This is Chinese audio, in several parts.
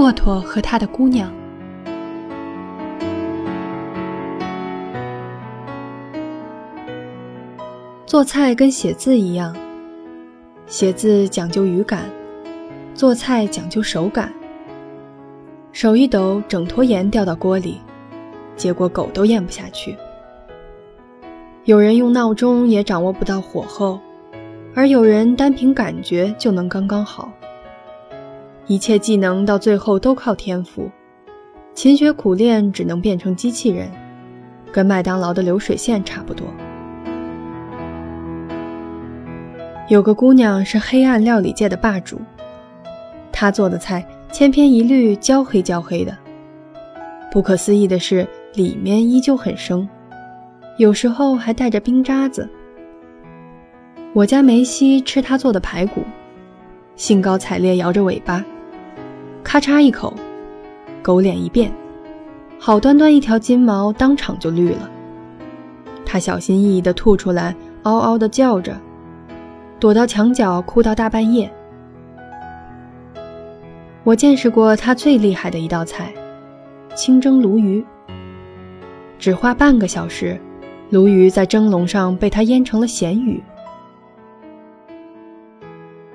骆驼和他的姑娘。做菜跟写字一样，写字讲究语感，做菜讲究手感。手一抖，整坨盐掉到锅里，结果狗都咽不下去。有人用闹钟也掌握不到火候，而有人单凭感觉就能刚刚好。一切技能到最后都靠天赋，勤学苦练只能变成机器人，跟麦当劳的流水线差不多。有个姑娘是黑暗料理界的霸主，她做的菜千篇一律，焦黑焦黑的。不可思议的是，里面依旧很生。有时候还带着冰渣子。我家梅西吃他做的排骨，兴高采烈摇着尾巴，咔嚓一口，狗脸一变，好端端一条金毛当场就绿了。他小心翼翼地吐出来，嗷嗷地叫着，躲到墙角哭到大半夜。我见识过他最厉害的一道菜——清蒸鲈鱼，只花半个小时。鲈鱼在蒸笼上被他腌成了咸鱼。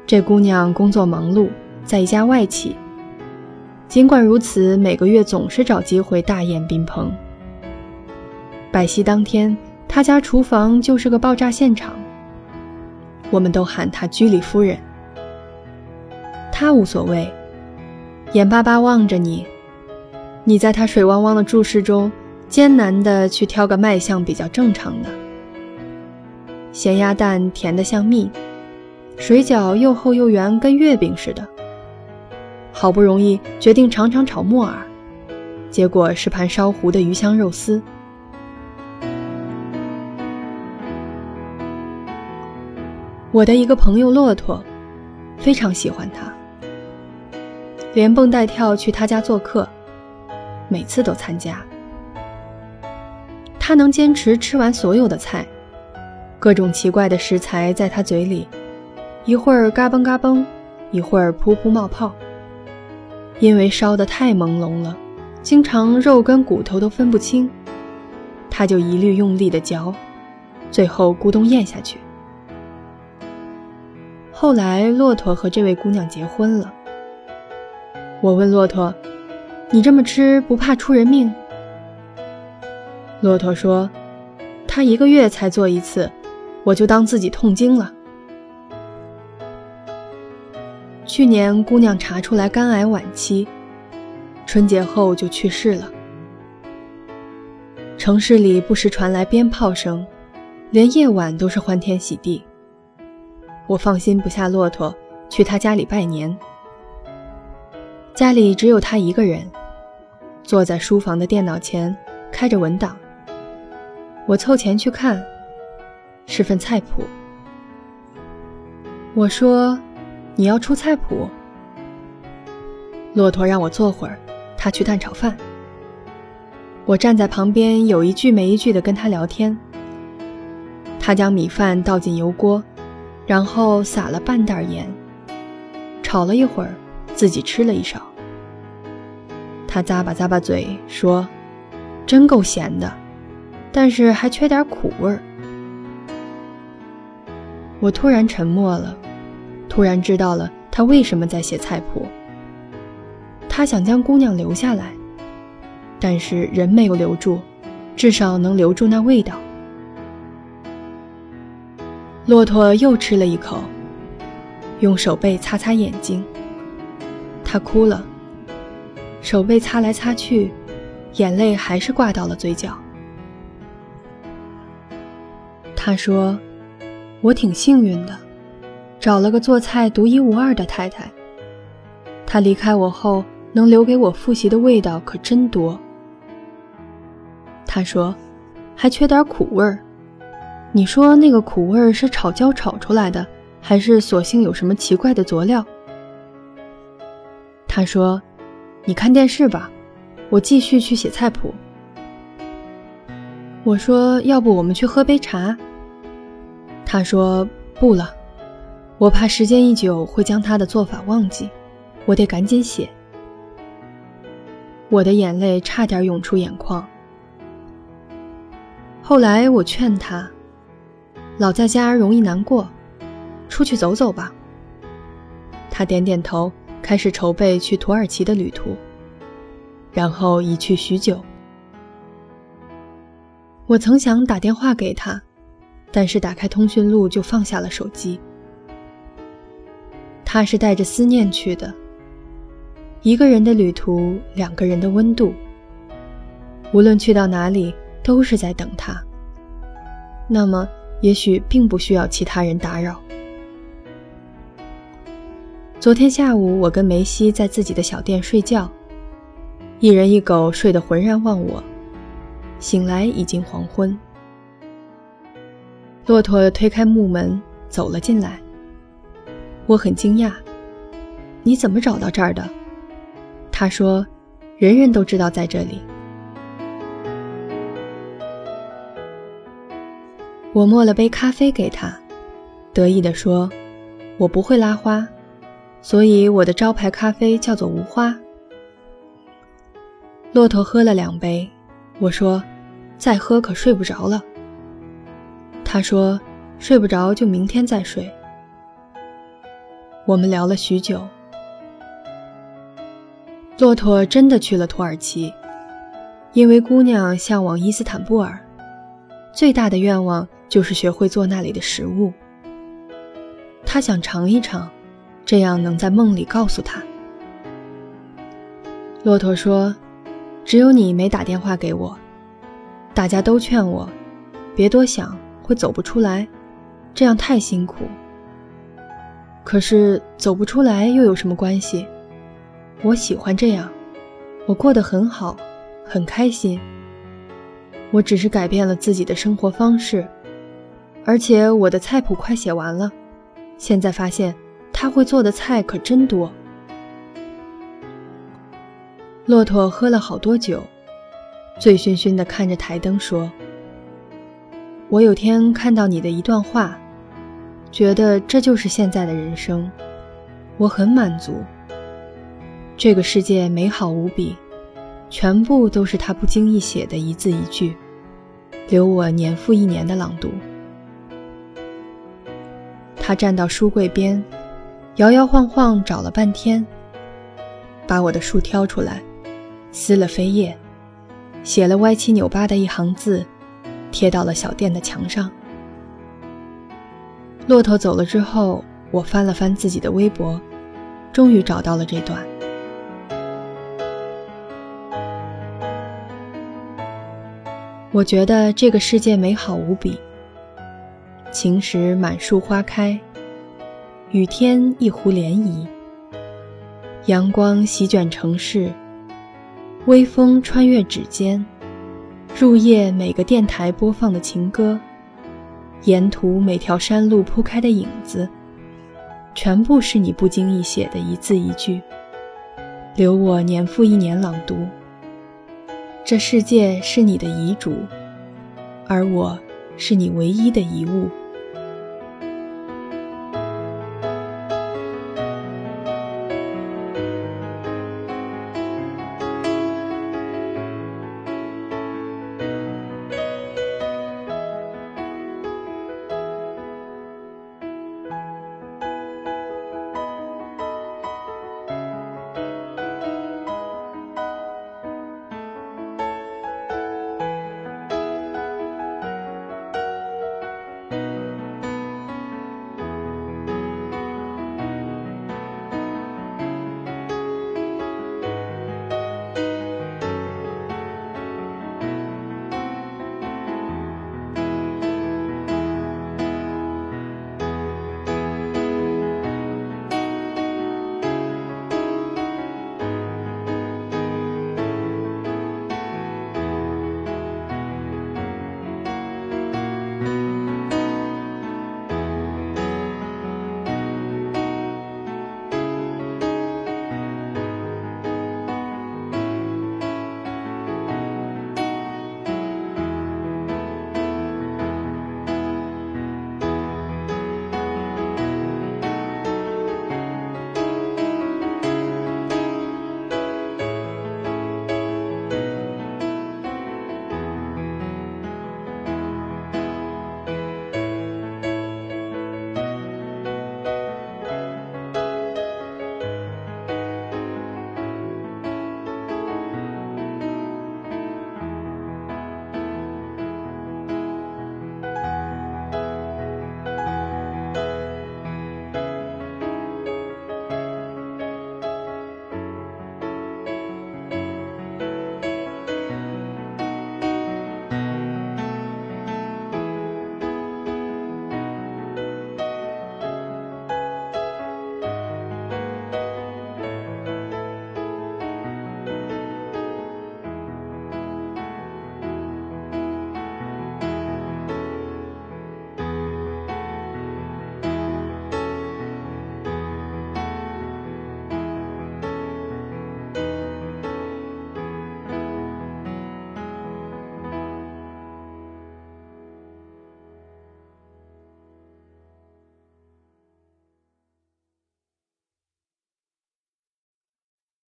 这姑娘工作忙碌，在一家外企。尽管如此，每个月总是找机会大宴宾朋。百夕当天，他家厨房就是个爆炸现场。我们都喊他居里夫人。他无所谓，眼巴巴望着你，你在他水汪汪的注视中。艰难的去挑个卖相比较正常的，咸鸭蛋甜得像蜜，水饺又厚又圆，跟月饼似的。好不容易决定尝尝炒木耳，结果是盘烧糊的鱼香肉丝。我的一个朋友骆驼，非常喜欢他，连蹦带跳去他家做客，每次都参加。他能坚持吃完所有的菜，各种奇怪的食材在他嘴里，一会儿嘎嘣嘎嘣，一会儿噗噗冒泡。因为烧得太朦胧了，经常肉跟骨头都分不清，他就一律用力的嚼，最后咕咚咽下去。后来，骆驼和这位姑娘结婚了。我问骆驼：“你这么吃，不怕出人命？”骆驼说：“他一个月才做一次，我就当自己痛经了。”去年姑娘查出来肝癌晚期，春节后就去世了。城市里不时传来鞭炮声，连夜晚都是欢天喜地。我放心不下骆驼，去他家里拜年。家里只有他一个人，坐在书房的电脑前，开着文档。我凑前去看，是份菜谱。我说：“你要出菜谱？”骆驼让我坐会儿，他去蛋炒饭。我站在旁边，有一句没一句的跟他聊天。他将米饭倒进油锅，然后撒了半袋盐，炒了一会儿，自己吃了一勺。他咂巴咂巴嘴说：“真够咸的。”但是还缺点苦味儿。我突然沉默了，突然知道了他为什么在写菜谱。他想将姑娘留下来，但是人没有留住，至少能留住那味道。骆驼又吃了一口，用手背擦擦眼睛。他哭了，手背擦来擦去，眼泪还是挂到了嘴角。他说：“我挺幸运的，找了个做菜独一无二的太太。她离开我后，能留给我复习的味道可真多。”他说：“还缺点苦味儿。你说那个苦味儿是炒焦炒出来的，还是索性有什么奇怪的佐料？”他说：“你看电视吧，我继续去写菜谱。”我说：“要不我们去喝杯茶？”他说：“不了，我怕时间一久会将他的做法忘记，我得赶紧写。”我的眼泪差点涌出眼眶。后来我劝他，老在家容易难过，出去走走吧。他点点头，开始筹备去土耳其的旅途，然后一去许久。我曾想打电话给他，但是打开通讯录就放下了手机。他是带着思念去的。一个人的旅途，两个人的温度。无论去到哪里，都是在等他。那么，也许并不需要其他人打扰。昨天下午，我跟梅西在自己的小店睡觉，一人一狗睡得浑然忘我。醒来已经黄昏。骆驼推开木门走了进来，我很惊讶：“你怎么找到这儿的？”他说：“人人都知道在这里。”我磨了杯咖啡给他，得意地说：“我不会拉花，所以我的招牌咖啡叫做无花。”骆驼喝了两杯，我说：“再喝可睡不着了。”他说：“睡不着就明天再睡。”我们聊了许久。骆驼真的去了土耳其，因为姑娘向往伊斯坦布尔，最大的愿望就是学会做那里的食物。她想尝一尝，这样能在梦里告诉他。骆驼说：“只有你没打电话给我，大家都劝我，别多想，会走不出来，这样太辛苦。可是走不出来又有什么关系？”我喜欢这样，我过得很好，很开心。我只是改变了自己的生活方式，而且我的菜谱快写完了。现在发现他会做的菜可真多。骆驼喝了好多酒，醉醺醺地看着台灯说：“我有天看到你的一段话，觉得这就是现在的人生，我很满足。”这个世界美好无比，全部都是他不经意写的一字一句，留我年复一年的朗读。他站到书柜边，摇摇晃晃找了半天，把我的书挑出来，撕了扉页，写了歪七扭八的一行字，贴到了小店的墙上。骆驼走了之后，我翻了翻自己的微博，终于找到了这段。我觉得这个世界美好无比。晴时满树花开，雨天一湖涟漪。阳光席卷城市，微风穿越指尖，入夜每个电台播放的情歌，沿途每条山路铺开的影子，全部是你不经意写的一字一句，留我年复一年朗读。这世界是你的遗嘱，而我是你唯一的遗物。